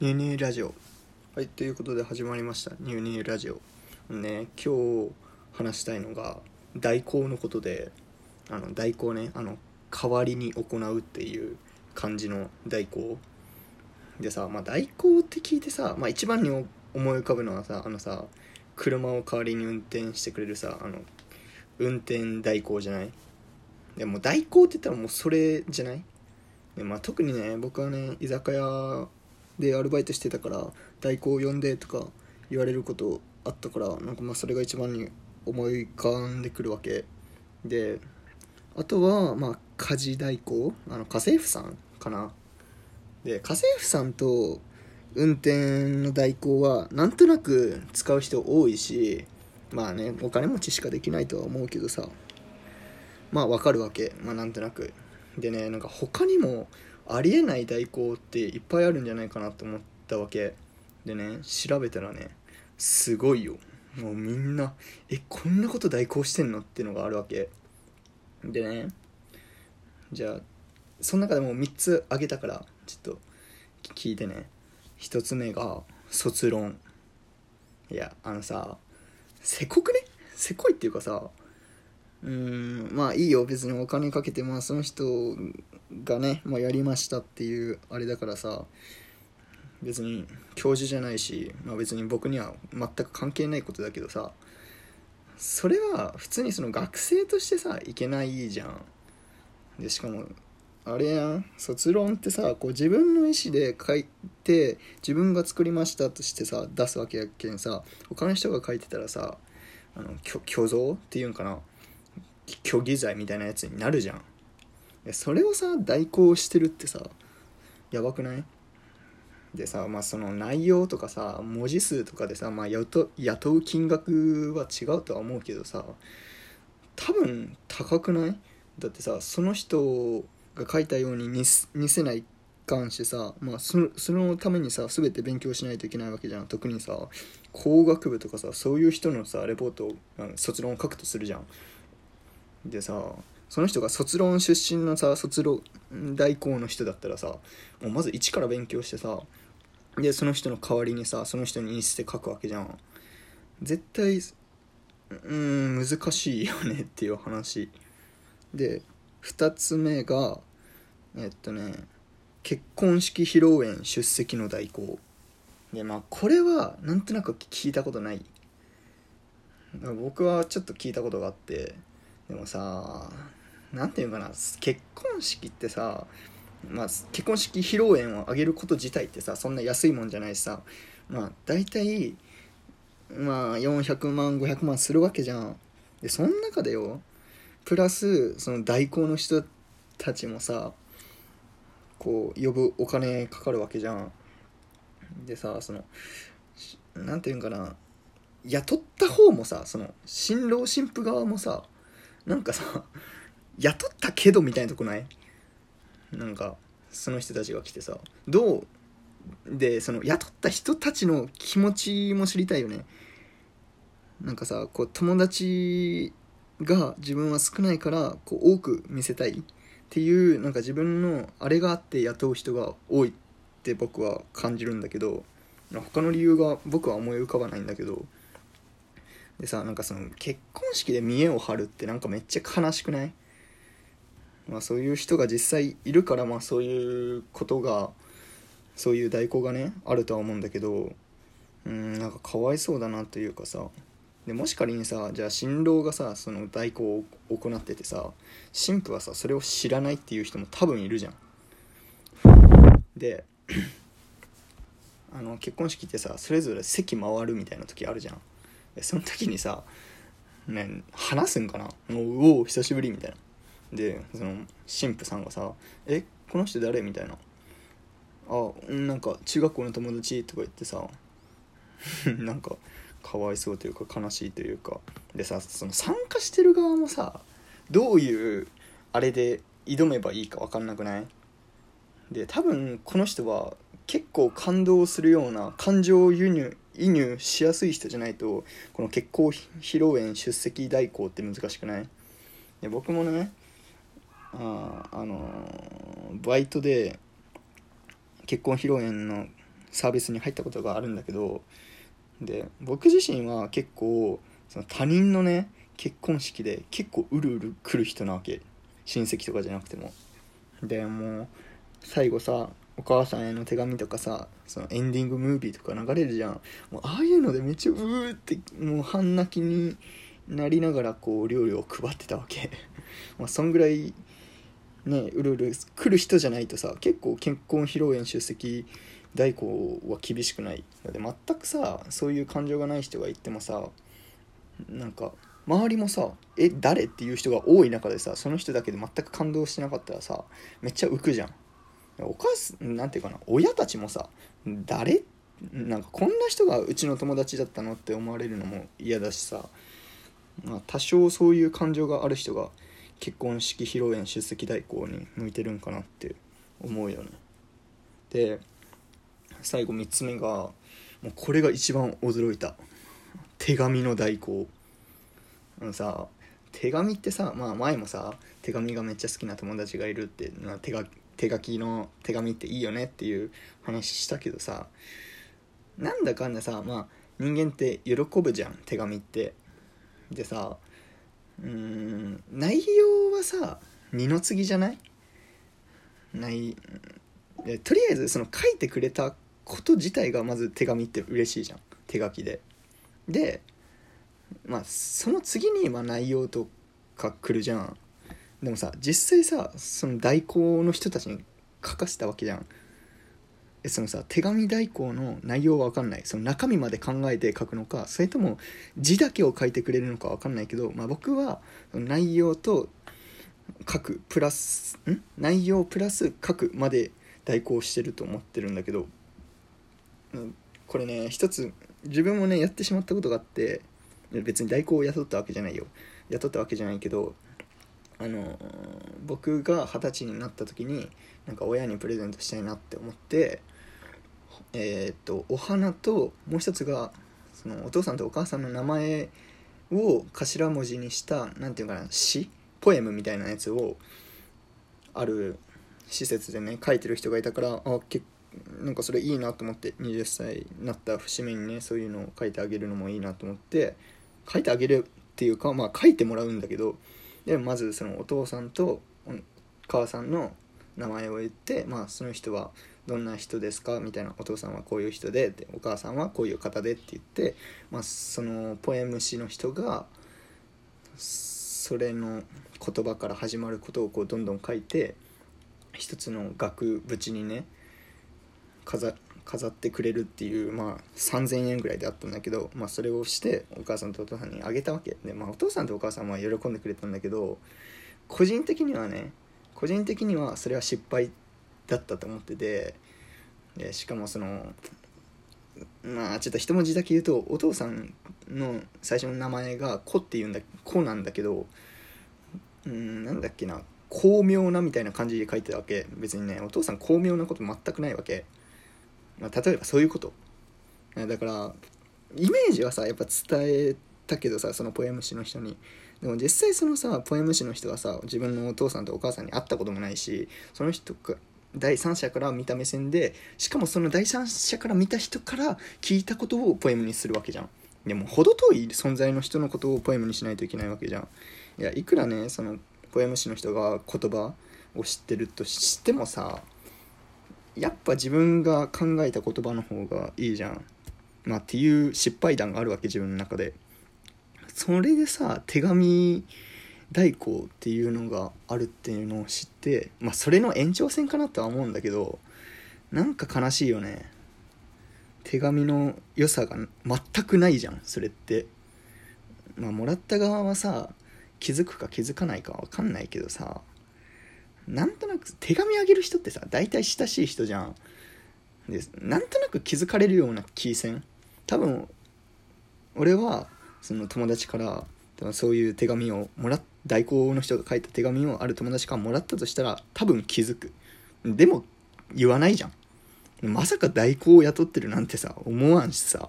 ニューニューラジオ。はいということで始まりました。ニューニューラジオ。ね今日話したいのが代行のことであの代行ねあの代わりに行うっていう感じの代行。でさ、まあ、代行って聞いてさ、まあ、一番に思い浮かぶのはさあのさ車を代わりに運転してくれるさあの運転代行じゃない？でも代行って言ったらもうそれじゃない？で、まあ、特にね僕はね居酒屋でアルバイトしてたから代行を呼んでとか言われることあったからなんかまあそれが一番に思い浮かんでくるわけ。であとはまあ家事代行あの家政婦さんかな。で家政婦さんと運転の代行はなんとなく使う人多いしまあねお金持ちしかできないとは思うけどさ。まあわかるわけ。まあなんとなく。でねなんか他にもありえない代行っていっぱいあるんじゃないかなと思ったわけ。でね調べたらねすごいよ。もうみんなえこんなこと代行してんのっていうのがあるわけ。でねじゃあその中でも3つ挙げたからちょっと聞いてね。1つ目が卒論。いやあのさせこくね？せこいっていうかさうーんまあいいよ。別にお金かけてまあその人がね、まあ、やりましたっていうあれだからさ別に教授じゃないし、まあ、別に僕には全く関係ないことだけどさそれは普通にその学生としてさいけないじゃん。でしかもあれやん卒論ってさこう自分の意思で書いて自分が作りましたとしてさ出すわけやけんさ他の人が書いてたらさあの虚像っていうんかな虚偽罪みたいなやつになるじゃん。それをさ代行してるってさやばくない？でさまあその内容とかさ文字数とかでさ、まあ、雇う金額は違うとは思うけどさ多分高くない？だってさその人が書いたように似せない関しさ、まあ、そそのためにさ全て勉強しないといけないわけじゃん。特にさ工学部とかさそういう人のさレポートを卒論を書くとするじゃん。でさその人が卒論出身のさ卒論代行の人だったらさもうまず一から勉強してさでその人の代わりにさその人に似せて書くわけじゃん。絶対うん難しいよねっていう話。で2つ目がえっとね結婚式披露宴出席の代行。でまあこれはなんとなく聞いたことない。僕はちょっと聞いたことがあってでもさ何て言うかな結婚式ってさまあ、結婚式披露宴を挙げること自体ってさそんな安いもんじゃないしさまあ大体まあ400万500万するわけじゃん。でその中でよプラスその代行の人たちもさこう呼ぶお金かかるわけじゃん。でさその何て言うんかな雇った方もさその新郎新婦側もさなんかさ雇ったけどみたいなとこない？なんかその人たちが来てさ。どう？でその雇った人たちの気持ちも知りたいよね。なんかさこう友達が自分は少ないからこう多く見せたい。っていうなんか自分のあれがあって雇う人が多い。って僕は感じるんだけど他の理由が僕は思い浮かばないんだけど。でさなんかその結婚式で見栄を張るってなんかめっちゃ悲しくない？まあそういう人が実際いるからまあそういうことがそういう代行がねあるとは思うんだけどうんなんかかわいそうだなというかさでもし仮にさじゃあ新郎がさその代行を行っててさ新婦はさそれを知らないっていう人も多分いるじゃん。であの結婚式ってさそれぞれ席回るみたいな時あるじゃん。その時にさ、ね、話すんかな？もうおお久しぶりみたいな。でその神父さんがさ「えこの人誰?」みたいな「あなんか中学校の友達」とか言ってさ なんかかわいそうというか悲しいというか。でさその参加してる側もさどういうあれで挑めばいいか分かんなくない？で多分この人は結構感動するような感情を輸入移入しやすい人じゃないとこの結婚披露宴出席代行って難しくない？で僕もねああのバイトで結婚披露宴のサービスに入ったことがあるんだけどで僕自身は結構その他人のね結婚式で結構うるうる来る人なわけ。親戚とかじゃなくても。でもう最後さお母さんへの手紙とかさそのエンディングムービーとか流れるじゃん。もうああいうのでめっちゃうーってもう半泣きになりながらこう料理を配ってたわけ。まあそんぐらいねうるうる来る人じゃないとさ結構結婚披露宴出席代行は厳しくないので全くさそういう感情がない人がいてもさなんか周りもさ「え誰?」っていう人が多い中でさその人だけで全く感動してなかったらさめっちゃ浮くじゃんお母さんなんていうかな親たちもさ誰？なんかこんな人がうちの友達だったのって思われるのも嫌だしさ、まあ、多少そういう感情がある人が結婚式披露宴出席代行に向いてるんかなって思うよね。で最後3つ目がもうこれが一番驚いた。手紙の代行。あのさ手紙ってさ、まあ、前もさ手紙がめっちゃ好きな友達がいるって手が手書きの手紙っていいよねっていう話したけどさなんだかんださまあ人間って喜ぶじゃん手紙って。でさうん。内容はさ二の次じゃない？ない。とりあえずその書いてくれたこと自体がまず手紙って嬉しいじゃん。手書きで。でまあその次にま内容とか来るじゃん。でもさ実際さその代行の人たちに書かせたわけじゃん。そのさ手紙代行の内容は分かんない。その中身まで考えて書くのかそれとも字だけを書いてくれるのか分かんないけど、まあ、僕は内容と書くプラスん？内容プラス書くまで代行してると思ってるんだけどこれね一つ自分もねやってしまったことがあって別に代行を雇ったわけじゃないよ。雇ったわけじゃないけどあの僕が二十歳になった時になんか親にプレゼントしたいなって思ってえー、とお花ともう一つがそのお父さんとお母さんの名前を頭文字にした何て言うかな詩ポエムみたいなやつをある施設でね書いてる人がいたからあ結なんかそれいいなと思って20歳になった節目にねそういうのを書いてあげるのもいいなと思って書いてあげるっていうかまあ書いてもらうんだけどでまずそのお父さんとお母さんの名前を言ってまあその人はどんな人ですか？みたいなお父さんはこういう人ででお母さんはこういう方でって言って、まあ、そのポエム詩の人がそれの言葉から始まることをこうどんどん書いて一つの額縁にね飾飾ってくれるっていう、まあ、3000円ぐらいであったんだけど、まあ、それをしてお母さんとお父さんにあげたわけ。で、まあ、お父さんとお母さんは喜んでくれたんだけど個人的にはね個人的にはそれは失敗だったと思っててでしかもそのまあちょっと一文字だけ言うとお父さんの最初の名前が「子」っていうんだ「子」なんだけどうんなんだっけな巧妙なみたいな感じで書いてたわけ。別にねお父さん巧妙なこと全くないわけ。まあ、例えばそういうこと。だからイメージはさやっぱ伝えたけどさそのポエム師の人に。でも実際そのさポエム師の人はさ自分のお父さんとお母さんに会ったこともないしその人が第三者から見た目線でしかもその第三者から見た人から聞いたことをポエムにするわけじゃん。でも程遠い存在の人のことをポエムにしないといけないわけじゃん。いやいくらねそのポエム師の人が言葉を知ってるとしてもさやっぱ自分が考えた言葉の方がいいじゃん。まあっていう失敗談があるわけ自分の中で。それでさ手紙代行っていうのがあるっていうのを知ってまあそれの延長線かなとは思うんだけどなんか悲しいよね。手紙の良さが全くないじゃんそれって。まあもらった側はさ気づくか気づかないか分かんないけどさなんとなく手紙あげる人ってさ大体親しい人じゃん。でなんとなく気づかれるような気せん？多分俺はその友達からそういう手紙をもらっ代行の人が書いた手紙をある友達からもらったとしたら多分気づく。でも言わないじゃん。まさか代行を雇ってるなんてさ思わんしさ。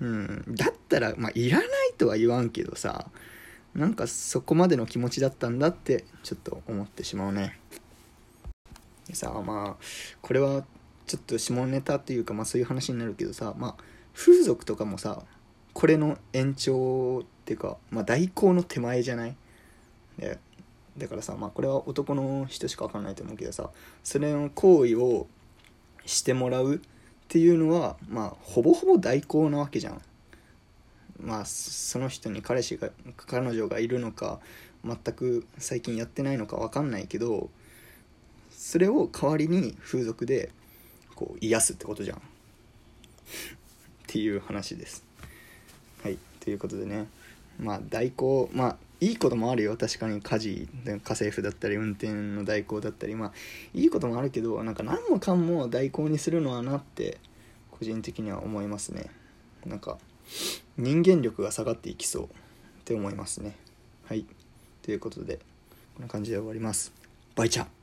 うん。だったらまあいらないとは言わんけどさなんかそこまでの気持ちだったんだってちょっと思ってしまうね。さあまあこれはちょっと下ネタっていうかまあそういう話になるけどさまあ風俗とかもさこれの延長ていうか、まあ、代行の手前じゃない？でだからさ、まあ、これは男の人しか分かんないと思うけどさそれの行為をしてもらうっていうのはまあほぼほぼ代行なわけじゃん。まあその人に彼氏が彼女がいるのか全く最近やってないのか分かんないけどそれを代わりに風俗でこう癒すってことじゃん。っていう話です。はいということでね。まあ代行まあいいこともあるよ。確かに家事家政婦だったり運転の代行だったり。まあいいこともあるけどなんか何もかんも代行にするのはなって個人的には思いますね。なんか人間力が下がっていきそうって思いますね。はい。ということでこんな感じで終わります。バイチャ。